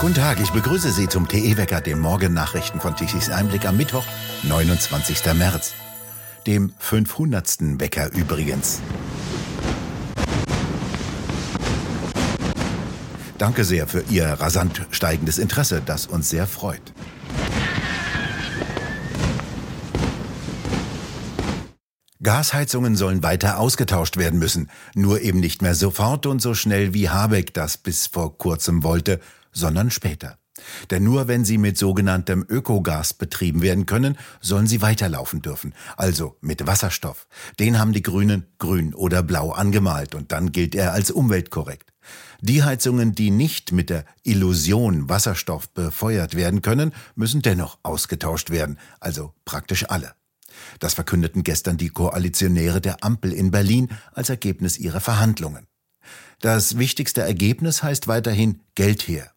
Guten Tag, ich begrüße Sie zum TE-Wecker, den Morgennachrichten von Tichys Einblick am Mittwoch, 29. März. Dem 500. Wecker übrigens. Danke sehr für Ihr rasant steigendes Interesse, das uns sehr freut. Gasheizungen sollen weiter ausgetauscht werden müssen, nur eben nicht mehr sofort und so schnell wie Habeck das bis vor kurzem wollte, sondern später. Denn nur wenn sie mit sogenanntem Ökogas betrieben werden können, sollen sie weiterlaufen dürfen. Also mit Wasserstoff. Den haben die Grünen grün oder blau angemalt und dann gilt er als umweltkorrekt. Die Heizungen, die nicht mit der Illusion Wasserstoff befeuert werden können, müssen dennoch ausgetauscht werden, also praktisch alle. Das verkündeten gestern die Koalitionäre der Ampel in Berlin als Ergebnis ihrer Verhandlungen. Das wichtigste Ergebnis heißt weiterhin Geld her.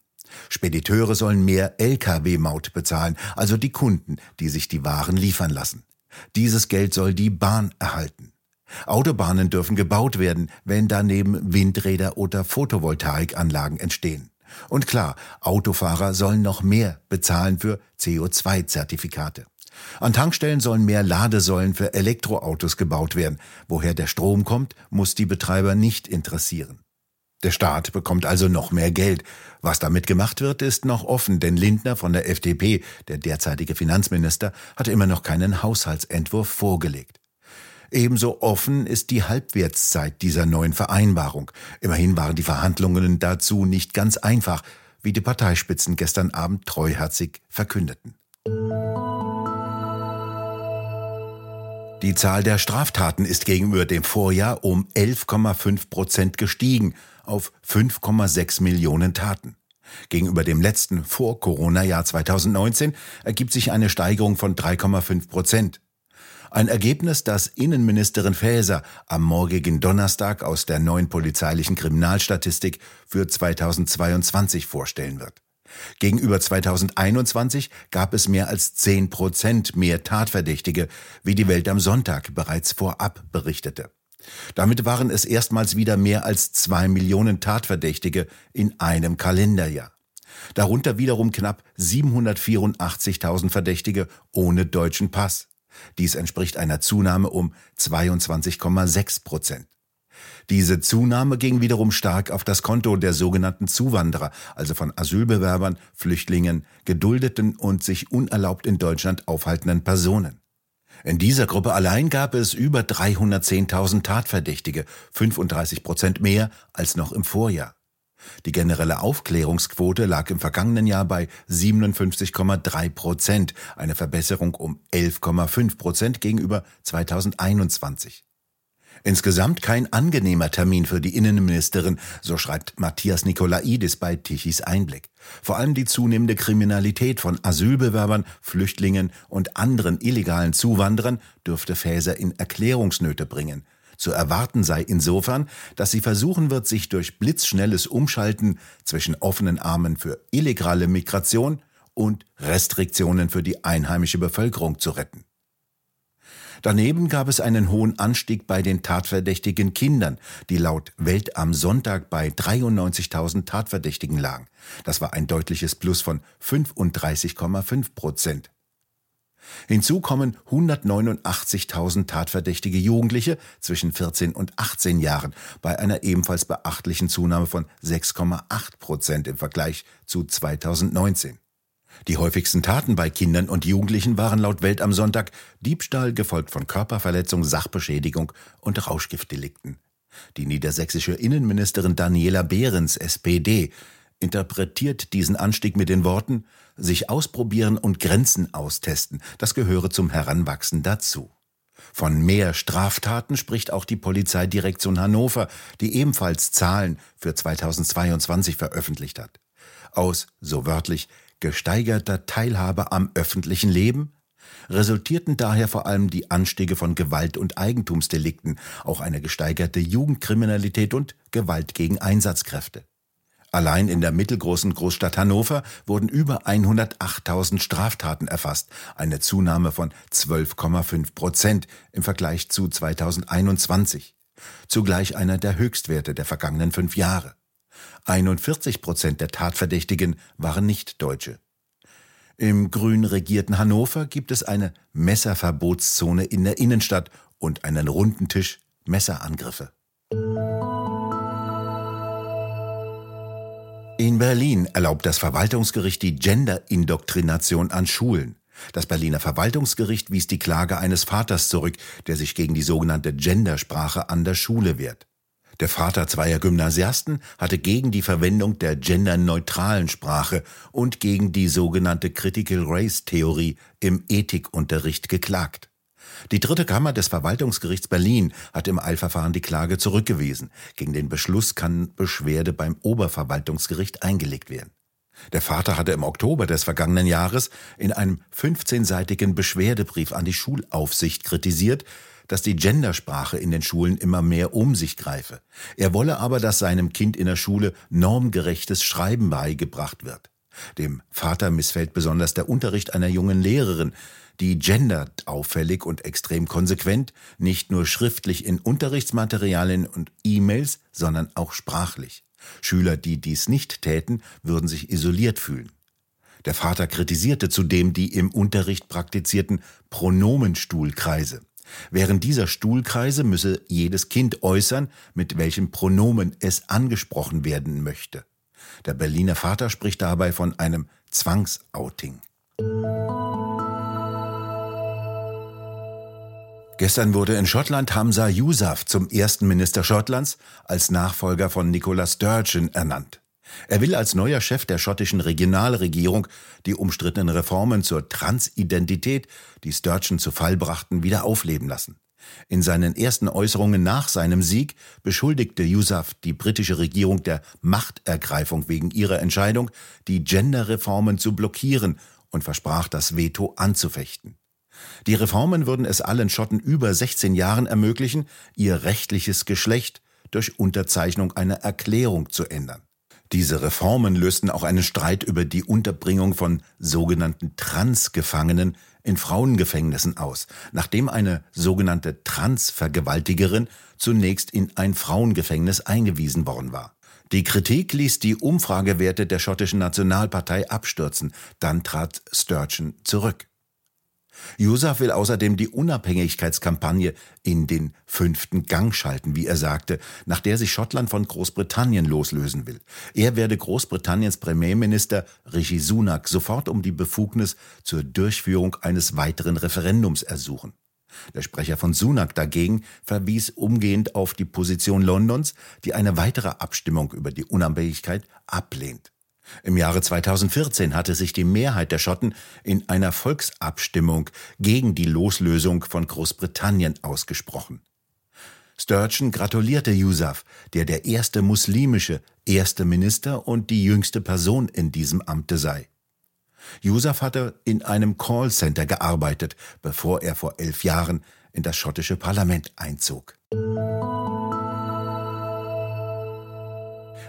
Spediteure sollen mehr Lkw-Maut bezahlen, also die Kunden, die sich die Waren liefern lassen. Dieses Geld soll die Bahn erhalten. Autobahnen dürfen gebaut werden, wenn daneben Windräder oder Photovoltaikanlagen entstehen. Und klar, Autofahrer sollen noch mehr bezahlen für CO2-Zertifikate. An Tankstellen sollen mehr Ladesäulen für Elektroautos gebaut werden. Woher der Strom kommt, muss die Betreiber nicht interessieren. Der Staat bekommt also noch mehr Geld. Was damit gemacht wird, ist noch offen, denn Lindner von der FDP, der derzeitige Finanzminister, hat immer noch keinen Haushaltsentwurf vorgelegt. Ebenso offen ist die Halbwertszeit dieser neuen Vereinbarung. Immerhin waren die Verhandlungen dazu nicht ganz einfach, wie die Parteispitzen gestern Abend treuherzig verkündeten. Die Zahl der Straftaten ist gegenüber dem Vorjahr um 11,5 Prozent gestiegen auf 5,6 Millionen Taten. Gegenüber dem letzten Vor-Corona-Jahr 2019 ergibt sich eine Steigerung von 3,5 Prozent. Ein Ergebnis, das Innenministerin Faeser am morgigen Donnerstag aus der neuen polizeilichen Kriminalstatistik für 2022 vorstellen wird. Gegenüber 2021 gab es mehr als 10 Prozent mehr Tatverdächtige, wie die Welt am Sonntag bereits vorab berichtete. Damit waren es erstmals wieder mehr als zwei Millionen Tatverdächtige in einem Kalenderjahr. Darunter wiederum knapp 784.000 Verdächtige ohne deutschen Pass. Dies entspricht einer Zunahme um 22,6 Prozent. Diese Zunahme ging wiederum stark auf das Konto der sogenannten Zuwanderer, also von Asylbewerbern, Flüchtlingen, geduldeten und sich unerlaubt in Deutschland aufhaltenden Personen. In dieser Gruppe allein gab es über 310.000 Tatverdächtige, 35 Prozent mehr als noch im Vorjahr. Die generelle Aufklärungsquote lag im vergangenen Jahr bei 57,3 Prozent, eine Verbesserung um 11,5 Prozent gegenüber 2021. Insgesamt kein angenehmer Termin für die Innenministerin, so schreibt Matthias Nikolaidis bei Tichys Einblick. Vor allem die zunehmende Kriminalität von Asylbewerbern, Flüchtlingen und anderen illegalen Zuwanderern dürfte Faeser in Erklärungsnöte bringen. Zu erwarten sei insofern, dass sie versuchen wird, sich durch blitzschnelles Umschalten zwischen offenen Armen für illegale Migration und Restriktionen für die einheimische Bevölkerung zu retten. Daneben gab es einen hohen Anstieg bei den tatverdächtigen Kindern, die laut Welt am Sonntag bei 93.000 Tatverdächtigen lagen. Das war ein deutliches Plus von 35,5 Prozent. Hinzu kommen 189.000 tatverdächtige Jugendliche zwischen 14 und 18 Jahren bei einer ebenfalls beachtlichen Zunahme von 6,8 Prozent im Vergleich zu 2019. Die häufigsten Taten bei Kindern und Jugendlichen waren laut Welt am Sonntag Diebstahl, gefolgt von Körperverletzung, Sachbeschädigung und Rauschgiftdelikten. Die niedersächsische Innenministerin Daniela Behrens, SPD, interpretiert diesen Anstieg mit den Worten sich ausprobieren und Grenzen austesten, das gehöre zum Heranwachsen dazu. Von mehr Straftaten spricht auch die Polizeidirektion Hannover, die ebenfalls Zahlen für 2022 veröffentlicht hat. Aus, so wörtlich, gesteigerter Teilhabe am öffentlichen Leben resultierten daher vor allem die Anstiege von Gewalt- und Eigentumsdelikten, auch eine gesteigerte Jugendkriminalität und Gewalt gegen Einsatzkräfte. Allein in der mittelgroßen Großstadt Hannover wurden über 108.000 Straftaten erfasst, eine Zunahme von 12,5 Prozent im Vergleich zu 2021. Zugleich einer der Höchstwerte der vergangenen fünf Jahre. 41 Prozent der Tatverdächtigen waren Nicht-Deutsche. Im grün regierten Hannover gibt es eine Messerverbotszone in der Innenstadt und einen runden Tisch Messerangriffe. In Berlin erlaubt das Verwaltungsgericht die Gender-Indoktrination an Schulen. Das Berliner Verwaltungsgericht wies die Klage eines Vaters zurück, der sich gegen die sogenannte Gendersprache an der Schule wehrt. Der Vater zweier Gymnasiasten hatte gegen die Verwendung der genderneutralen Sprache und gegen die sogenannte Critical Race Theorie im Ethikunterricht geklagt. Die dritte Kammer des Verwaltungsgerichts Berlin hat im Eilverfahren die Klage zurückgewiesen. Gegen den Beschluss kann Beschwerde beim Oberverwaltungsgericht eingelegt werden. Der Vater hatte im Oktober des vergangenen Jahres in einem 15-seitigen Beschwerdebrief an die Schulaufsicht kritisiert, dass die Gendersprache in den Schulen immer mehr um sich greife. Er wolle aber, dass seinem Kind in der Schule normgerechtes Schreiben beigebracht wird. Dem Vater missfällt besonders der Unterricht einer jungen Lehrerin, die gendert auffällig und extrem konsequent, nicht nur schriftlich in Unterrichtsmaterialien und E-Mails, sondern auch sprachlich. Schüler, die dies nicht täten, würden sich isoliert fühlen. Der Vater kritisierte zudem die im Unterricht praktizierten Pronomenstuhlkreise. Während dieser Stuhlkreise müsse jedes Kind äußern, mit welchem Pronomen es angesprochen werden möchte. Der Berliner Vater spricht dabei von einem Zwangsouting. Gestern wurde in Schottland Hamza Yousaf zum ersten Minister Schottlands als Nachfolger von Nicola Sturgeon ernannt. Er will als neuer Chef der schottischen Regionalregierung die umstrittenen Reformen zur Transidentität, die Sturgeon zu Fall brachten, wieder aufleben lassen. In seinen ersten Äußerungen nach seinem Sieg beschuldigte Yousaf die britische Regierung der Machtergreifung wegen ihrer Entscheidung, die Genderreformen zu blockieren und versprach, das Veto anzufechten. Die Reformen würden es allen Schotten über 16 Jahren ermöglichen, ihr rechtliches Geschlecht durch Unterzeichnung einer Erklärung zu ändern. Diese Reformen lösten auch einen Streit über die Unterbringung von sogenannten Transgefangenen in Frauengefängnissen aus, nachdem eine sogenannte Transvergewaltigerin zunächst in ein Frauengefängnis eingewiesen worden war. Die Kritik ließ die Umfragewerte der schottischen Nationalpartei abstürzen, dann trat Sturgeon zurück. Yusuf will außerdem die Unabhängigkeitskampagne in den fünften Gang schalten, wie er sagte, nach der sich Schottland von Großbritannien loslösen will. Er werde Großbritanniens Premierminister Rishi Sunak sofort um die Befugnis zur Durchführung eines weiteren Referendums ersuchen. Der Sprecher von Sunak dagegen verwies umgehend auf die Position Londons, die eine weitere Abstimmung über die Unabhängigkeit ablehnt. Im Jahre 2014 hatte sich die Mehrheit der Schotten in einer Volksabstimmung gegen die Loslösung von Großbritannien ausgesprochen. Sturgeon gratulierte Yusuf, der der erste muslimische erste Minister und die jüngste Person in diesem Amte sei. Yusuf hatte in einem Callcenter gearbeitet, bevor er vor elf Jahren in das schottische Parlament einzog.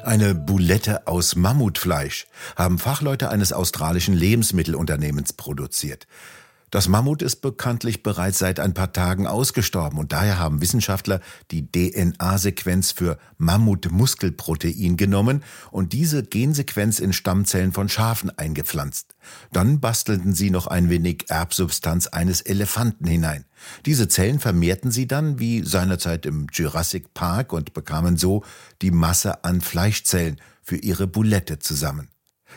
Eine Boulette aus Mammutfleisch haben Fachleute eines australischen Lebensmittelunternehmens produziert. Das Mammut ist bekanntlich bereits seit ein paar Tagen ausgestorben und daher haben Wissenschaftler die DNA-Sequenz für Mammutmuskelprotein genommen und diese Gensequenz in Stammzellen von Schafen eingepflanzt. Dann bastelten sie noch ein wenig Erbsubstanz eines Elefanten hinein. Diese Zellen vermehrten sie dann wie seinerzeit im Jurassic Park und bekamen so die Masse an Fleischzellen für ihre Boulette zusammen.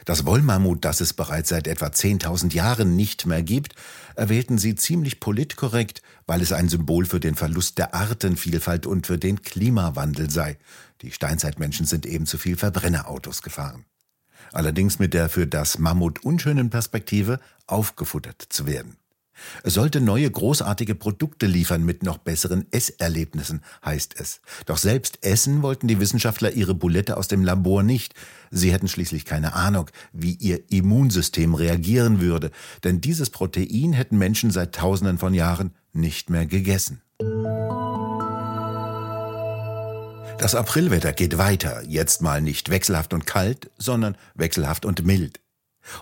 Das Wollmammut, das es bereits seit etwa 10.000 Jahren nicht mehr gibt, erwählten sie ziemlich politkorrekt, weil es ein Symbol für den Verlust der Artenvielfalt und für den Klimawandel sei. Die Steinzeitmenschen sind eben zu viel Verbrennerautos gefahren. Allerdings mit der für das Mammut unschönen Perspektive, aufgefuttert zu werden. Es sollte neue großartige Produkte liefern mit noch besseren Esserlebnissen, heißt es. Doch selbst essen wollten die Wissenschaftler ihre Bulette aus dem Labor nicht. Sie hätten schließlich keine Ahnung, wie ihr Immunsystem reagieren würde, denn dieses Protein hätten Menschen seit Tausenden von Jahren nicht mehr gegessen. Das Aprilwetter geht weiter, jetzt mal nicht wechselhaft und kalt, sondern wechselhaft und mild.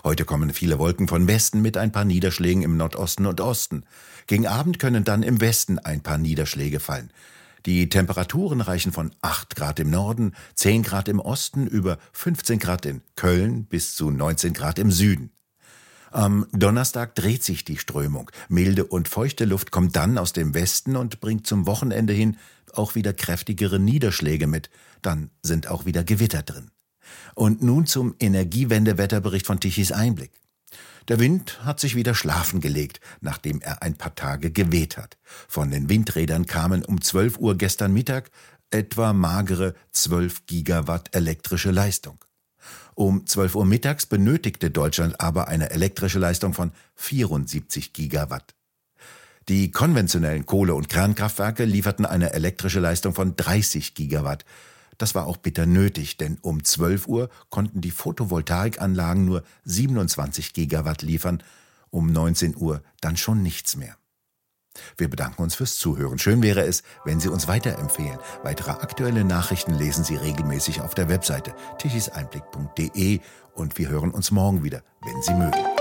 Heute kommen viele Wolken von Westen mit ein paar Niederschlägen im Nordosten und Osten. Gegen Abend können dann im Westen ein paar Niederschläge fallen. Die Temperaturen reichen von 8 Grad im Norden, 10 Grad im Osten, über 15 Grad in Köln bis zu 19 Grad im Süden. Am Donnerstag dreht sich die Strömung. Milde und feuchte Luft kommt dann aus dem Westen und bringt zum Wochenende hin auch wieder kräftigere Niederschläge mit. Dann sind auch wieder Gewitter drin. Und nun zum Energiewendewetterbericht von Tichys Einblick. Der Wind hat sich wieder schlafen gelegt, nachdem er ein paar Tage geweht hat. Von den Windrädern kamen um 12 Uhr gestern Mittag etwa magere 12 Gigawatt elektrische Leistung. Um 12 Uhr mittags benötigte Deutschland aber eine elektrische Leistung von 74 Gigawatt. Die konventionellen Kohle- und Kernkraftwerke lieferten eine elektrische Leistung von 30 Gigawatt. Das war auch bitter nötig, denn um 12 Uhr konnten die Photovoltaikanlagen nur 27 Gigawatt liefern, um 19 Uhr dann schon nichts mehr. Wir bedanken uns fürs Zuhören. Schön wäre es, wenn Sie uns weiterempfehlen. Weitere aktuelle Nachrichten lesen Sie regelmäßig auf der Webseite tichiseinblick.de und wir hören uns morgen wieder, wenn Sie mögen.